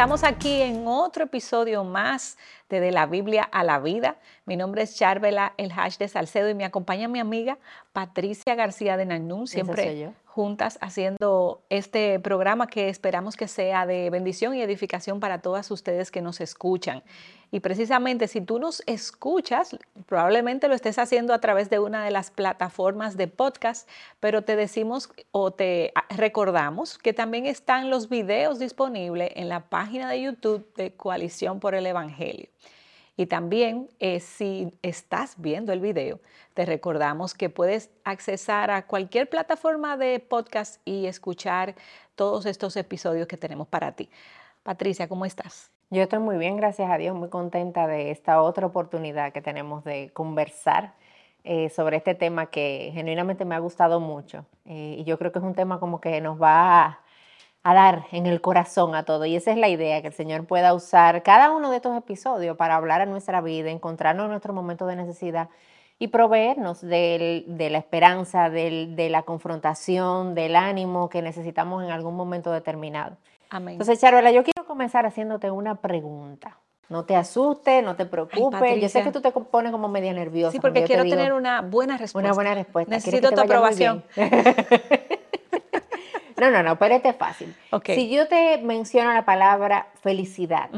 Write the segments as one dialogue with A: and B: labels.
A: estamos aquí en otro episodio más de De la Biblia a la Vida. Mi nombre es Charvela, el hash de Salcedo, y me acompaña mi amiga Patricia García de Nanún, siempre juntas haciendo este programa que esperamos que sea de bendición y edificación para todas ustedes que nos escuchan. Y precisamente si tú nos escuchas, probablemente lo estés haciendo a través de una de las plataformas de podcast, pero te decimos o te recordamos que también están los videos disponibles en la página de YouTube de Coalición por el Evangelio. Y también eh, si estás viendo el video, te recordamos que puedes accesar a cualquier plataforma de podcast y escuchar todos estos episodios que tenemos para ti. Patricia, ¿cómo estás?
B: Yo estoy muy bien, gracias a Dios, muy contenta de esta otra oportunidad que tenemos de conversar eh, sobre este tema que genuinamente me ha gustado mucho. Eh, y yo creo que es un tema como que nos va a, a, dar en el corazón a todo. Y esa es la idea, que el Señor pueda usar cada uno de estos episodios para hablar a nuestra vida, encontrarnos en nuestro momento de necesidad y proveernos de la esperanza, de la confrontación, del ánimo que necesitamos en algún momento determinado. Amén. Entonces, Charola, yo quiero comenzar haciéndote una pregunta. No te asustes, no te preocupes. yo sé que tú te pones como media nerviosa.
A: Sí, porque quiero tener una buena respuesta.
B: Una buena respuesta.
A: Necesito tu aprobación.
B: no, no, no, pero este es fácil. Si yo te menciono la palabra felicidad,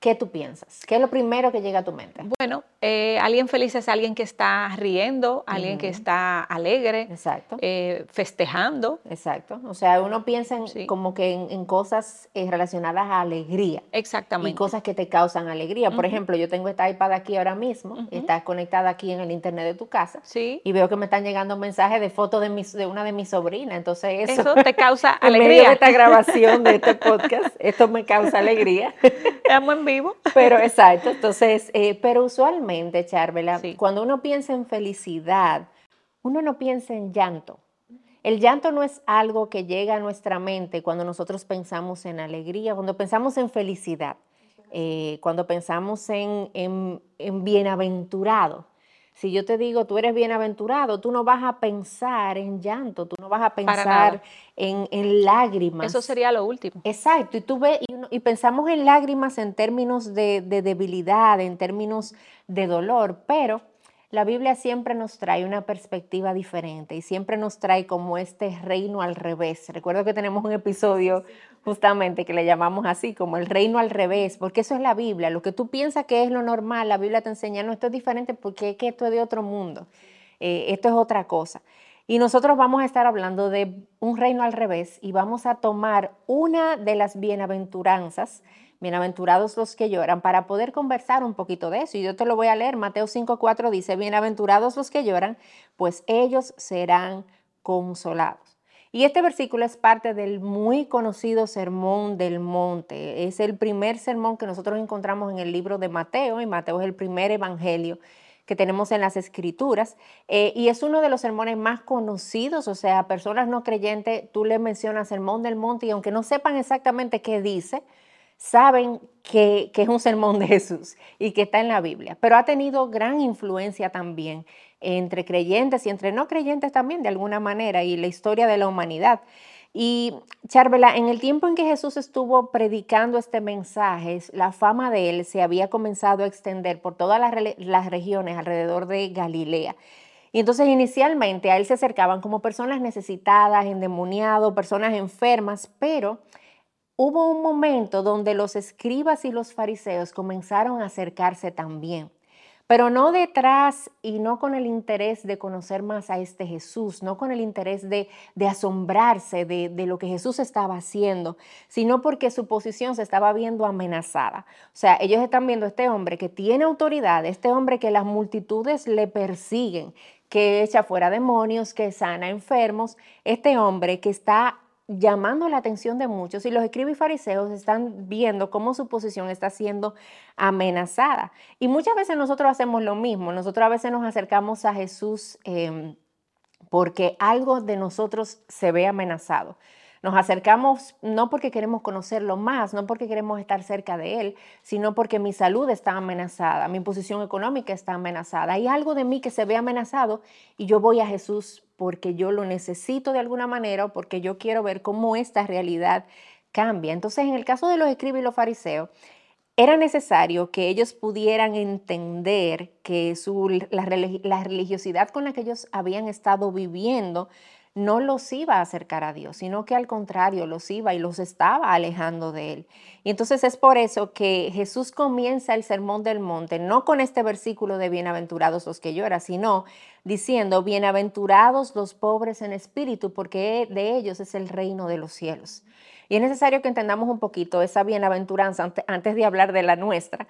B: ¿qué tú piensas? ¿Qué es lo primero que llega a tu mente?
A: Bueno, eh, alguien feliz es alguien que está riendo, alguien que está alegre,
B: Exacto.
A: Eh, festejando.
B: Exacto. O sea, uno piensa en, como que en, cosas eh, relacionadas a alegría.
A: Exactamente.
B: Y cosas que te causan alegría. Por ejemplo, yo tengo esta iPad aquí ahora mismo, está conectada aquí en el internet de tu casa.
A: Sí.
B: Y veo que me están llegando mensajes de fotos de, de una de mis sobrinas. Entonces,
A: eso, te causa alegría.
B: En esta grabación de este podcast, esto me causa alegría.
A: Estamos en vivo.
B: Pero, exacto. Entonces, pero usualmente Charvela, cuando uno piensa en felicidad, uno no piensa en llanto. El llanto no es algo que llega a nuestra mente cuando nosotros pensamos en alegría, cuando pensamos en felicidad, eh, cuando pensamos en, en bienaventurado. Si yo te digo, tú eres bienaventurado, tú no vas a pensar en llanto, tú no vas a pensar en, lágrimas.
A: Eso sería lo último.
B: Exacto, y tú ves, y, pensamos en lágrimas en términos de, de debilidad, en términos de dolor, pero la Biblia siempre nos trae una perspectiva diferente y siempre nos trae como este reino al revés. Recuerdo que tenemos un episodio justamente que le llamamos así, como el reino al revés, porque eso es la Biblia. Lo que tú piensas que es lo normal, la Biblia te enseña, no, esto es diferente porque es que esto es de otro mundo, eh, esto es otra cosa. Y nosotros vamos a estar hablando de un reino al revés y vamos a tomar una de las bienaventuranzas bienaventurados los que lloran, para poder conversar un poquito de eso. Y yo te lo voy a leer, Mateo 5.4 dice, bienaventurados los que lloran, pues ellos serán consolados. Y este versículo es parte del muy conocido Sermón del Monte. Es el primer sermón que nosotros encontramos en el libro de Mateo, y Mateo es el primer evangelio que tenemos en las escrituras, eh, y es uno de los sermones más conocidos, o sea, personas no creyentes, tú le mencionas Sermón del Monte, y aunque no sepan exactamente qué dice, saben que, es un sermón de Jesús y que está en la Biblia, pero ha tenido gran influencia también entre creyentes y entre no creyentes también de alguna manera y la historia de la humanidad. Y Charvela, en el tiempo en que Jesús estuvo predicando este mensaje, la fama de él se había comenzado a extender por todas las, las regiones alrededor de Galilea. Y entonces inicialmente a él se acercaban como personas necesitadas, endemoniados, personas enfermas, pero hubo un momento donde los escribas y los fariseos comenzaron a acercarse también, pero no detrás y no con el interés de conocer más a este Jesús, no con el interés de, asombrarse de, lo que Jesús estaba haciendo, sino porque su posición se estaba viendo amenazada. O sea, ellos están viendo este hombre que tiene autoridad, este hombre que las multitudes le persiguen, que echa fuera demonios, que sana enfermos, este hombre que está llamando la atención de muchos y los escribas y fariseos están viendo cómo su posición está siendo amenazada. Y muchas veces nosotros hacemos lo mismo, nosotros a veces nos acercamos a Jesús em, porque algo de nosotros se ve amenazado. Nos acercamos no porque queremos conocerlo más, no porque queremos estar cerca de Él, sino porque mi salud está amenazada, mi posición económica está amenazada. Hay algo de mí que se ve amenazado y yo voy a Jesús porque yo lo necesito de alguna manera o porque yo quiero ver cómo esta realidad cambia. Entonces, en el caso de los escribas y los fariseos, era necesario que ellos pudieran entender que la, religiosidad con la que ellos habían estado viviendo no los iba a acercar a Dios, sino que al contrario los iba y los estaba alejando de Él. Y entonces es por eso que Jesús comienza el Sermón del Monte, no con este versículo de bienaventurados los que lloran, sino diciendo, bienaventurados los pobres en espíritu, porque de ellos es el reino de los cielos. Y es necesario que entendamos un poquito esa bienaventuranza antes de hablar de la nuestra,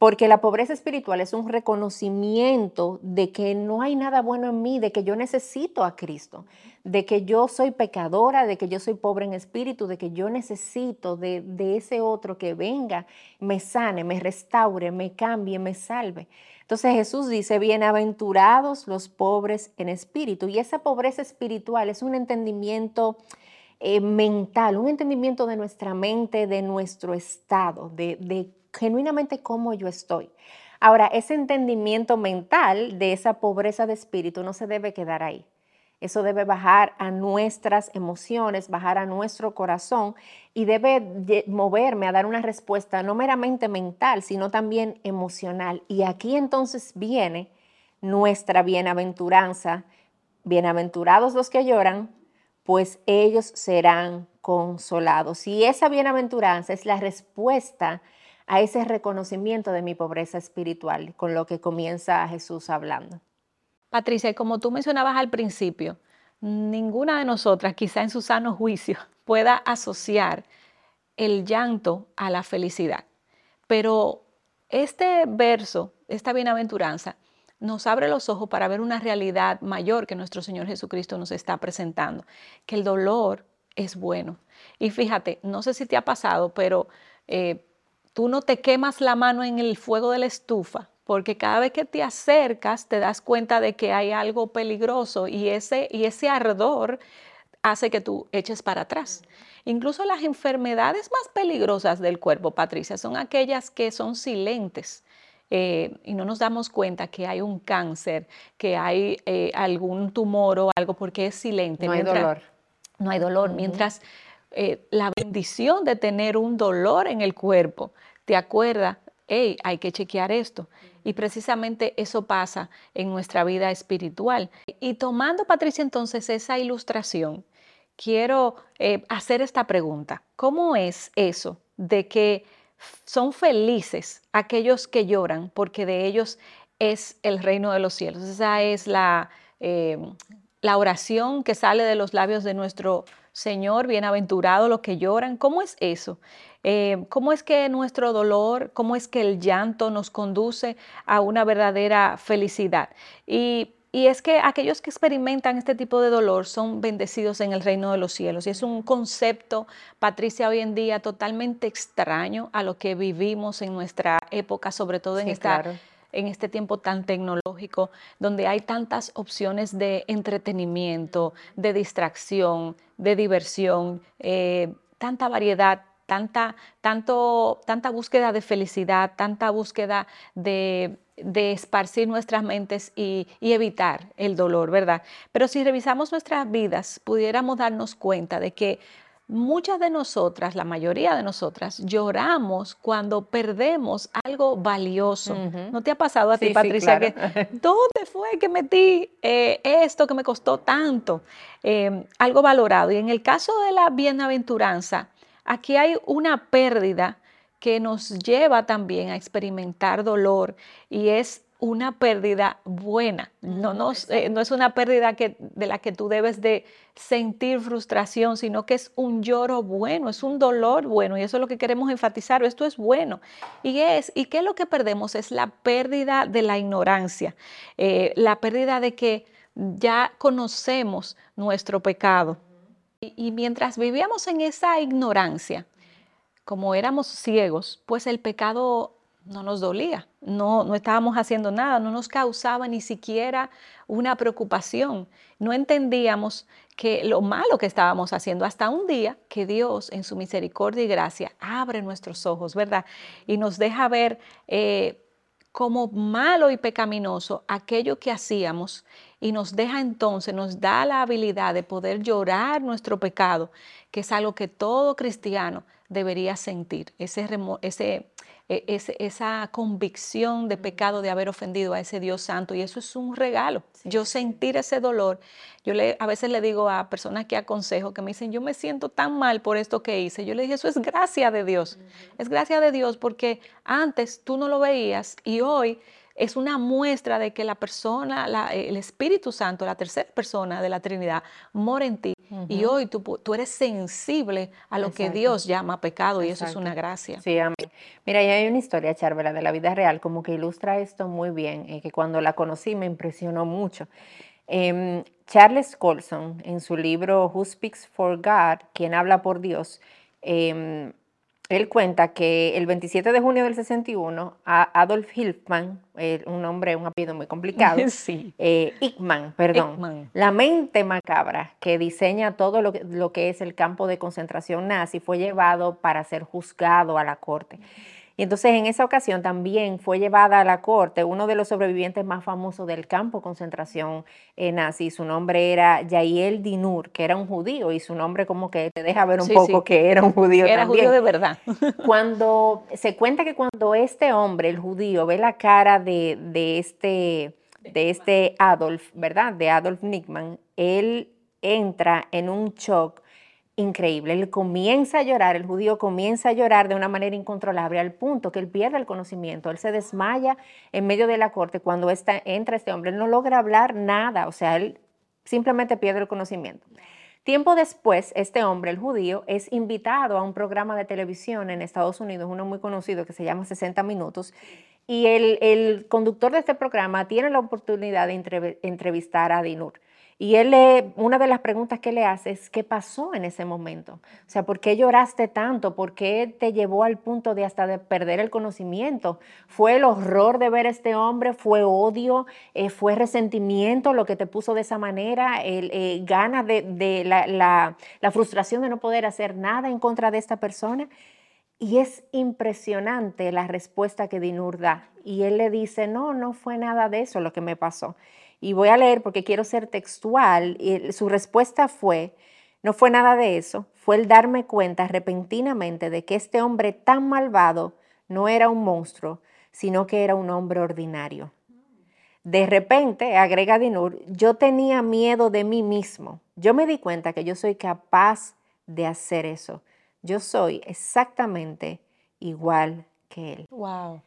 B: porque la pobreza espiritual es un reconocimiento de que no hay nada bueno en mí, de que yo necesito a Cristo, de que yo soy pecadora, de que yo soy pobre en espíritu, de que yo necesito de, ese otro que venga, me sane, me restaure, me cambie, me salve. Entonces Jesús dice, bienaventurados los pobres en espíritu. Y esa pobreza espiritual es un entendimiento eh, mental, un entendimiento de nuestra mente, de nuestro estado, de, de genuinamente cómo yo estoy. Ahora, ese entendimiento mental de esa pobreza de espíritu no se debe quedar ahí. Eso debe bajar a nuestras emociones, bajar a nuestro corazón y debe moverme a dar una respuesta no meramente mental, sino también emocional. Y aquí entonces viene nuestra bienaventuranza. Bienaventurados los que lloran, pues ellos serán consolados. Y esa bienaventuranza es la respuesta a ese reconocimiento de mi pobreza espiritual, con lo que comienza Jesús hablando.
A: Patricia, como tú mencionabas al principio, ninguna de nosotras, quizá en su sano juicio, pueda asociar el llanto a la felicidad. Pero este verso, esta bienaventuranza, nos abre los ojos para ver una realidad mayor que nuestro Señor Jesucristo nos está presentando, que el dolor es bueno. Y fíjate, no sé si te ha pasado, pero eh, tú no te quemas la mano en el fuego de la estufa, porque cada vez que te acercas te das cuenta de que hay algo peligroso y ese, y ese ardor hace que tú eches para atrás. Incluso las enfermedades más peligrosas del cuerpo, Patricia, son aquellas que son silentes eh, y no nos damos cuenta que hay un cáncer, que hay eh, algún tumor o algo porque es silente.
B: No hay dolor.
A: No hay dolor. Mientras eh, la bendición de tener un dolor en el cuerpo te acuerda, hey, hay que chequear esto. Y precisamente eso pasa en nuestra vida espiritual. Y tomando, Patricia, entonces esa ilustración, quiero hacer esta pregunta. ¿Cómo es eso de que son felices aquellos que lloran, porque de ellos es el reino de los cielos. Esa es la, eh, la oración que sale de los labios de nuestro Señor, bienaventurado los que lloran. ¿Cómo es eso? Eh, ¿Cómo es que nuestro dolor, cómo es que el llanto nos conduce a una verdadera felicidad? Y y es que aquellos que experimentan este tipo de dolor son bendecidos en el reino de los cielos. Y es un concepto, Patricia, hoy en día totalmente extraño a lo que vivimos en nuestra época, sobre todo en, esta, en este tiempo tan tecnológico, donde hay tantas opciones de entretenimiento, de distracción, de diversión, eh, tanta variedad tanta, tanto, tanta búsqueda de felicidad, tanta búsqueda de, esparcir nuestras mentes y, evitar el dolor, ¿verdad? Pero si revisamos nuestras vidas, pudiéramos darnos cuenta de que muchas de nosotras, la mayoría de nosotras, lloramos cuando perdemos algo valioso. ¿No te ha pasado a ti, Patricia, que dónde fue que metí eh, esto que me costó tanto? Eh, algo valorado. Y en el caso de la bienaventuranza, Aquí hay una pérdida que nos lleva también a experimentar dolor y es una pérdida buena, no, eh, no es una pérdida que, de la que tú debes de sentir frustración, sino que es un lloro bueno, es un dolor bueno y eso es lo que queremos enfatizar, esto es bueno. Y es, ¿y qué es lo que perdemos? Es la pérdida de la ignorancia, eh, la pérdida de que ya conocemos nuestro pecado y, mientras vivíamos en esa ignorancia, como éramos ciegos, pues el pecado no nos dolía, no, no estábamos haciendo nada, no nos causaba ni siquiera una preocupación. No entendíamos que lo malo que estábamos haciendo hasta un día que Dios en su misericordia y gracia abre nuestros ojos, ¿verdad? Y nos deja ver eh, como malo y pecaminoso aquello que hacíamos y nos deja entonces, nos da la habilidad de poder llorar nuestro pecado, que es algo que todo cristiano debería sentir, ese, ese, e, esa convicción de pecado de haber ofendido a ese Dios santo y eso es un regalo. Yo sentir ese dolor, yo le, a veces le digo a personas que aconsejo que me dicen, yo me siento tan mal por esto que hice, yo le dije, eso es gracia de Dios, es gracia de Dios porque antes tú no lo veías y hoy es una muestra de que la persona, el Espíritu Santo, la tercera persona de la Trinidad, mora en ti. Y hoy tú, tú, eres sensible a lo que Dios llama pecado y eso es una gracia.
B: Sí, amén. Mira, hay una historia, Charvela, de la vida real, como que ilustra esto muy bien, y que cuando la conocí me impresionó mucho. Em, Charles Colson, en su libro Who Speaks for God, quien habla por Dios, eh, él cuenta que el 27 de junio del 61, Adolf Hilfmann, eh, un nombre, un apellido muy complicado, sí. Eh, perdón, la mente macabra que diseña todo lo que, lo que es el campo de concentración nazi, fue llevado para ser juzgado a la corte. Y entonces en esa ocasión también fue llevada a la corte uno de los sobrevivientes más famosos del campo de concentración eh, nazi. Su nombre era Yael Dinur, que era un judío, y su nombre como que te deja ver un poco que era un judío
A: era judío de verdad.
B: Cuando se cuenta que cuando este hombre, el judío, ve la cara de, de este, de este Adolf, ¿verdad? De Adolf Nickman, él entra en un shock increíble. Él comienza a llorar, el judío comienza a llorar de una manera incontrolable al punto que él pierde el conocimiento. Él se desmaya en medio de la corte cuando entra este hombre. Él no logra hablar nada, o sea, él simplemente pierde el conocimiento. Tiempo después, este hombre, el judío, es invitado a un programa de televisión en Estados Unidos, uno muy conocido que se llama 60 Minutos, y el conductor de este programa tiene la oportunidad de entrevistar a Dinur. Y él, le, una de las preguntas que le hace es, ¿qué pasó en ese momento? O sea, ¿por qué lloraste tanto? ¿Por qué te llevó al punto de hasta de perder el conocimiento? ¿Fue el horror de ver a este hombre? ¿Fue odio? Eh, ¿Fue resentimiento lo que te puso de esa manera? El, eh, ¿Ganas de, la, la frustración de no poder hacer nada en contra de esta persona? Y es impresionante la respuesta que Dinur da. Y él le dice, no, no fue nada de eso lo que me pasó. Y voy a leer porque quiero ser textual. Y su respuesta fue, no fue nada de eso, fue el darme cuenta repentinamente de que este hombre tan malvado no era un monstruo, sino que era un hombre ordinario. De repente, agrega Dinur, yo tenía miedo de mí mismo. Yo me di cuenta que yo soy capaz de hacer eso. Yo soy exactamente igual que él.
A: Wow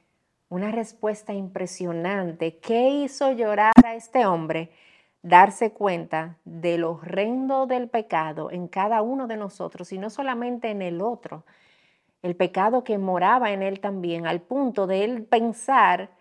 B: una respuesta impresionante. ¿Qué hizo llorar a este hombre? Darse cuenta de lo horrendo del pecado en cada uno de nosotros y no solamente en el otro. El pecado que moraba en él también, al punto de él pensar,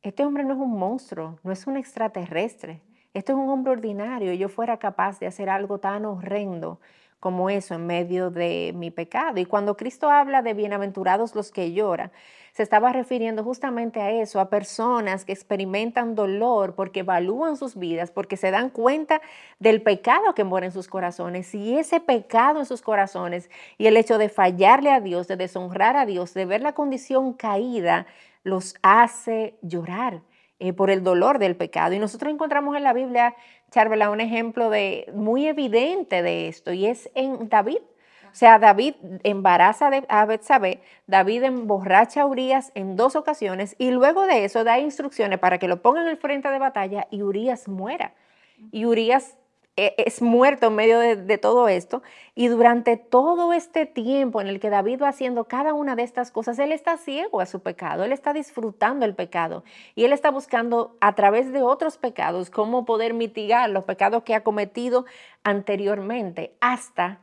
B: este hombre no es un monstruo, no es un extraterrestre, este es un hombre ordinario y yo fuera capaz de hacer algo tan horrendo como eso en medio de mi pecado. Y cuando Cristo habla de bienaventurados los que lloran, se estaba refiriendo justamente a eso, a personas que experimentan dolor porque evalúan sus vidas, porque se dan cuenta del pecado que mora en sus corazones. Y ese pecado en sus corazones y el hecho de fallarle a Dios, de deshonrar a Dios, de ver la condición caída, los hace llorar. Eh, por el dolor del pecado. Y nosotros encontramos en la Biblia, Charvela, un ejemplo de, muy evidente de esto, y es en David. O sea, David embaraza a Betsabé, David emborracha a Urias en dos ocasiones y luego de eso da instrucciones para que lo pongan en el frente de batalla y Urias muera. Y Urias es muerto en medio de, todo esto. Y durante todo este tiempo en el que David va haciendo cada una de estas cosas, él está ciego a su pecado, él está disfrutando el pecado y él está buscando a través de otros pecados cómo poder mitigar los pecados que ha cometido anteriormente hasta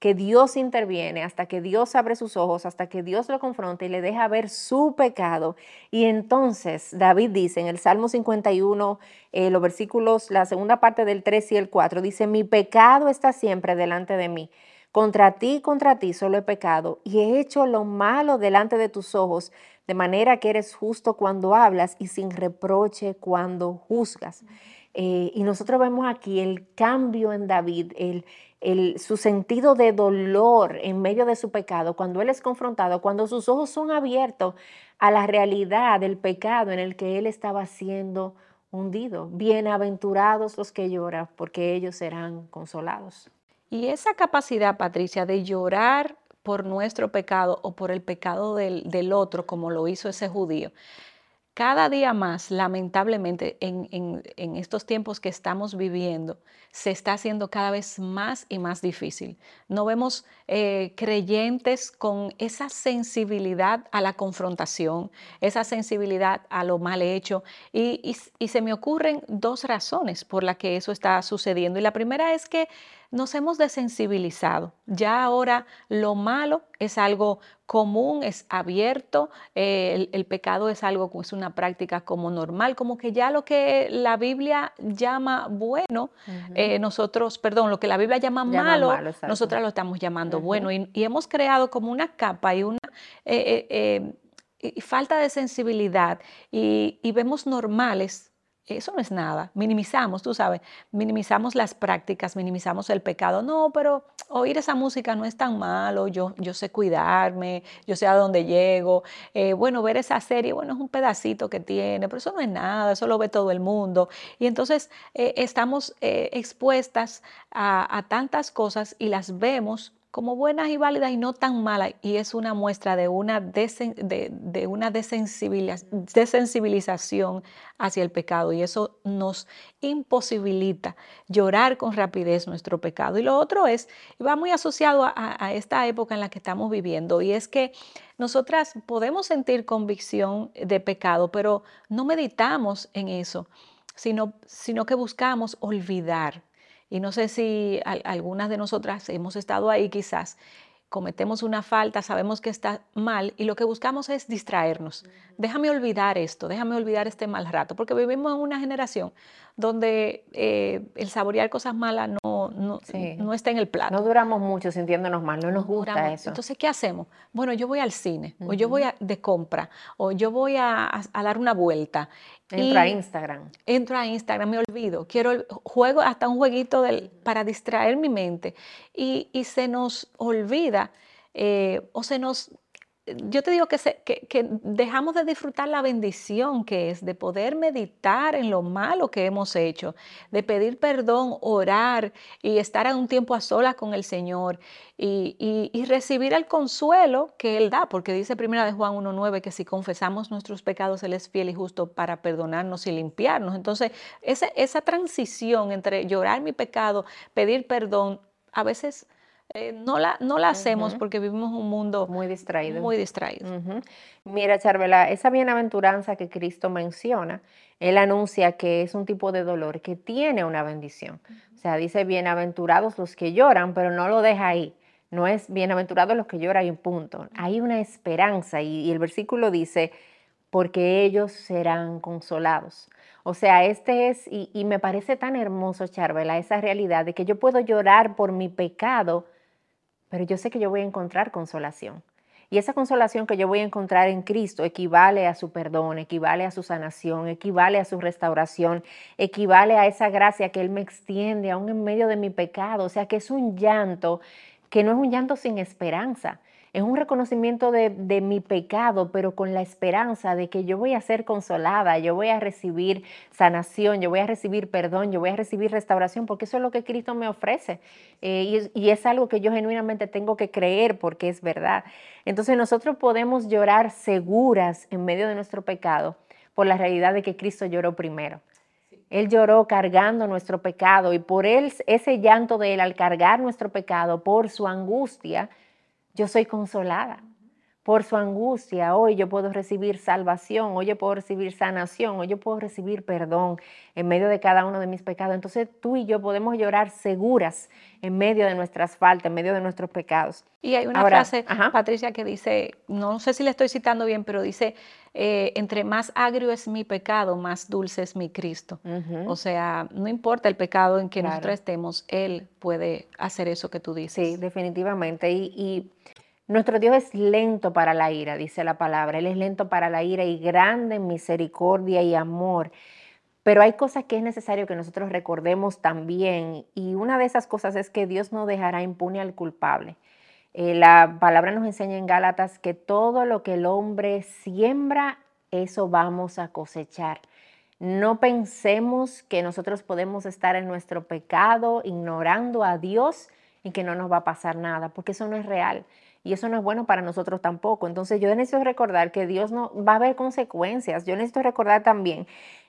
B: que Dios interviene, hasta que Dios abre sus ojos, hasta que Dios lo confronta y le deja ver su pecado. Y entonces David dice en el Salmo 51, eh, los versículos, la segunda parte del 3 y el 4, dice, mi pecado está siempre delante de mí. Contra ti, contra ti solo he pecado y he hecho lo malo delante de tus ojos, de manera que eres justo cuando hablas y sin reproche cuando juzgas. Eh, y nosotros vemos aquí el cambio en David, el, su sentido de dolor en medio de su pecado, cuando él es confrontado, cuando sus ojos son abiertos a la realidad del pecado en el que él estaba siendo hundido. Bienaventurados los que lloran, porque ellos serán consolados.
A: Y esa capacidad, Patricia, de llorar por nuestro pecado o por el pecado del, del otro, como lo hizo ese judío, cada día más, lamentablemente, en, estos tiempos que estamos viviendo, se está haciendo cada vez más y más difícil. No vemos eh, creyentes con esa sensibilidad a la confrontación, esa sensibilidad a lo mal hecho. Y, y se me ocurren dos razones por las que eso está sucediendo. Y la primera es que nos hemos desensibilizado. Ya ahora lo malo es algo común, es abierto, eh, el, pecado es algo, es una práctica como normal, como que ya lo que la Biblia llama bueno, eh, nosotros, perdón, lo que la Biblia llama, malo, nosotros lo estamos llamando bueno. Y, hemos creado como una capa y una... Eh, falta de sensibilidad y, y vemos normales eso no es nada. Minimizamos, tú sabes, minimizamos las prácticas, minimizamos el pecado. No, pero oír esa música no es tan malo, yo, yo sé cuidarme, yo sé a dónde llego. Eh, bueno, ver esa serie, bueno, es un pedacito que tiene, pero eso no es nada, eso lo ve todo el mundo. Y entonces eh, estamos eh, expuestas a, a tantas cosas y las vemos como buenas y válidas y no tan malas. Y es una muestra de una, de, desensibilización hacia el pecado. Y eso nos imposibilita llorar con rapidez nuestro pecado. Y lo otro es, y va muy asociado a, a esta época en la que estamos viviendo, y es que nosotras podemos sentir convicción de pecado, pero no meditamos en eso, sino, sino que buscamos olvidar y no sé si algunas de nosotras hemos estado ahí quizás, cometemos una falta, sabemos que está mal y lo que buscamos es distraernos. Déjame olvidar esto, déjame olvidar este mal rato, porque vivimos en una generación donde eh, el saborear cosas malas no, no, está en el plato.
B: No duramos mucho sintiéndonos mal, no nos gusta eso.
A: Entonces, ¿qué hacemos? Bueno, yo voy al cine, o yo voy de compra, o yo voy a, dar una vuelta.
B: Entro a Instagram.
A: Entro a Instagram, me olvido. Quiero, juego hasta un jueguito del, para distraer mi mente. Y, y se nos olvida eh, o se nos yo te digo que, que, dejamos de disfrutar la bendición que es de poder meditar en lo malo que hemos hecho, de pedir perdón, orar y estar a un tiempo a solas con el Señor y, recibir el consuelo que Él da, porque dice primera de Juan 1.9 que si confesamos nuestros pecados, Él es fiel y justo para perdonarnos y limpiarnos. Entonces, esa, esa transición entre llorar mi pecado, pedir perdón, a veces eh, no, la, no la hacemos porque vivimos un mundo
B: muy distraído.
A: Muy distraído.
B: Mira, Charvela, esa bienaventuranza que Cristo menciona, Él anuncia que es un tipo de dolor que tiene una bendición. O sea, dice bienaventurados los que lloran, pero no lo deja ahí. No es bienaventurados los que lloran y un punto. Hay una esperanza y, el versículo dice, porque ellos serán consolados. O sea, este es, y, y me parece tan hermoso, Charvela, esa realidad de que yo puedo llorar por mi pecado, pero yo sé que yo voy a encontrar consolación. Y esa consolación que yo voy a encontrar en Cristo equivale a su perdón, equivale a su sanación, equivale a su restauración, equivale a esa gracia que Él me extiende aún en medio de mi pecado. O sea que es un llanto que no es un llanto sin esperanza, es un reconocimiento de, mi pecado, pero con la esperanza de que yo voy a ser consolada, yo voy a recibir sanación, yo voy a recibir perdón, yo voy a recibir restauración, porque eso es lo que Cristo me ofrece. Eh, y, es algo que yo genuinamente tengo que creer porque es verdad. Entonces nosotros podemos llorar seguras en medio de nuestro pecado por la realidad de que Cristo lloró primero. Él lloró cargando nuestro pecado y por él, ese llanto de él al cargar nuestro pecado, por su angustia, yo soy consolada por su angustia. Hoy yo puedo recibir salvación, hoy yo puedo recibir sanación, hoy yo puedo recibir perdón en medio de cada uno de mis pecados. Entonces tú y yo podemos llorar seguras en medio de nuestras faltas, en medio de nuestros pecados.
A: Y hay una frase, Patricia, que dice, no sé si le estoy citando bien, pero dice, eh, entre más agrio es mi pecado, más dulce es mi Cristo. O sea, no importa el pecado en que nosotros estemos, Él puede hacer eso que tú dices.
B: Sí, definitivamente. y nuestro Dios es lento para la ira, dice la palabra. Él es lento para la ira y grande en misericordia y amor. Pero hay cosas que es necesario que nosotros recordemos también. Y una de esas cosas es que Dios no dejará impune al culpable. Eh, la palabra nos enseña en Gálatas que todo lo que el hombre siembra, eso vamos a cosechar. No pensemos que nosotros podemos estar en nuestro pecado ignorando a Dios y que no nos va a pasar nada, porque eso no es real y eso no es bueno para nosotros tampoco. Entonces yo necesito recordar que Dios no va a haber consecuencias. Yo necesito recordar también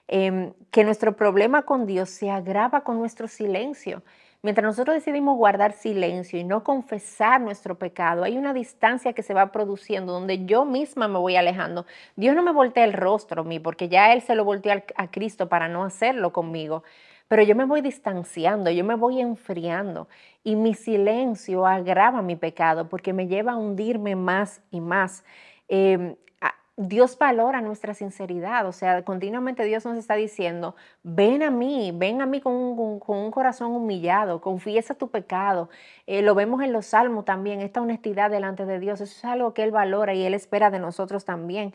B: em, que nuestro problema con Dios se agrava con nuestro silencio. Mientras nosotros decidimos guardar silencio y no confesar nuestro pecado, hay una distancia que se va produciendo donde yo misma me voy alejando. Dios no me voltea el rostro a mí porque ya Él se lo volteó a Cristo para no hacerlo conmigo. Pero yo me voy distanciando, yo me voy enfriando y mi silencio agrava mi pecado porque me lleva a hundirme más y más. Em, Dios valora nuestra sinceridad, o sea, continuamente Dios nos está diciendo, ven a mí, ven a mí con un, corazón humillado, confiesa tu pecado. Eh, lo vemos en los salmos también, esta honestidad delante de Dios, eso es algo que Él valora y Él espera de nosotros también.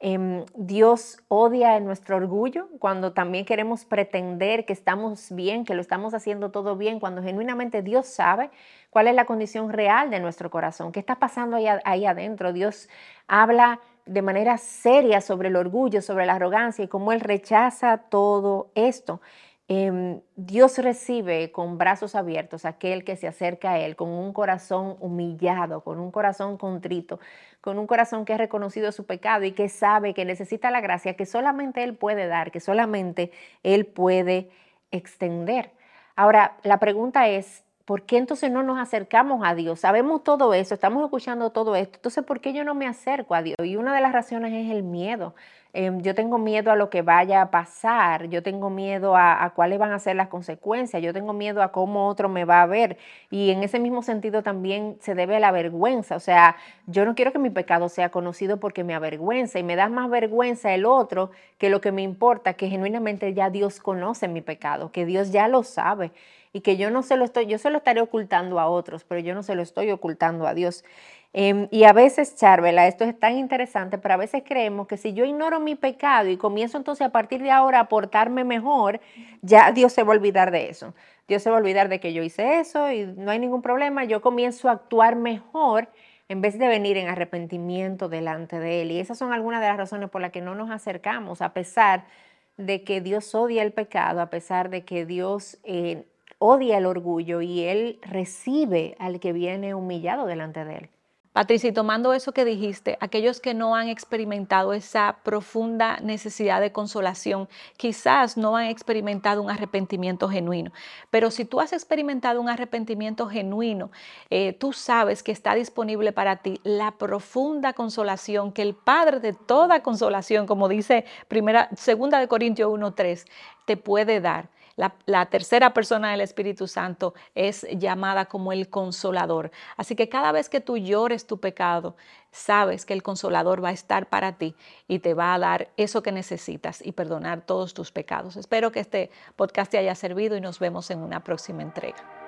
B: Em, Dios odia nuestro orgullo cuando también queremos pretender que estamos bien, que lo estamos haciendo todo bien, cuando genuinamente Dios sabe cuál es la condición real de nuestro corazón, qué está pasando ahí, ahí adentro. Dios habla de manera seria sobre el orgullo, sobre la arrogancia y cómo Él rechaza todo esto. Em, Dios recibe con brazos abiertos aquel que se acerca a Él con un corazón humillado, con un corazón contrito, con un corazón que ha reconocido su pecado y que sabe que necesita la gracia que solamente Él puede dar, que solamente Él puede extender. Ahora, la pregunta es, ¿por qué entonces no nos acercamos a Dios? Sabemos todo eso, estamos escuchando todo esto, entonces ¿por qué yo no me acerco a Dios? Y una de las razones es el miedo. Em, yo tengo miedo a lo que vaya a pasar, yo tengo miedo a, cuáles van a ser las consecuencias, yo tengo miedo a cómo otro me va a ver. Y en ese mismo sentido también se debe a la vergüenza, o sea, yo no quiero que mi pecado sea conocido porque me avergüenza y me da más vergüenza el otro que lo que me importa, que genuinamente ya Dios conoce mi pecado, que Dios ya lo sabe y que yo no se lo estoy, yo se lo estaré ocultando a otros, pero yo no se lo estoy ocultando a Dios. Em, y a veces, Charvela, esto es tan interesante, pero a veces creemos que si yo ignoro mi pecado y comienzo entonces a partir de ahora a portarme mejor, ya Dios se va a olvidar de eso. Dios se va a olvidar de que yo hice eso y no hay ningún problema, yo comienzo a actuar mejor en vez de venir en arrepentimiento delante de Él. Y esas son algunas de las razones por las que no nos acercamos, a pesar de que Dios odia el pecado, a pesar de que Dios eh, odia el orgullo y Él recibe al que viene humillado delante de Él.
A: Patricia, y tomando eso que dijiste, aquellos que no han experimentado esa profunda necesidad de consolación, quizás no han experimentado un arrepentimiento genuino. Pero si tú has experimentado un arrepentimiento genuino, eh, tú sabes que está disponible para ti la profunda consolación que el Padre de toda consolación, como dice primera, segunda de Corintios 1.3, te puede dar. La, tercera persona del Espíritu Santo es llamada como el consolador. Así que cada vez que tú llores tu pecado, sabes que el consolador va a estar para ti y te va a dar eso que necesitas y perdonar todos tus pecados. Espero que este podcast te haya servido y nos vemos en una próxima entrega.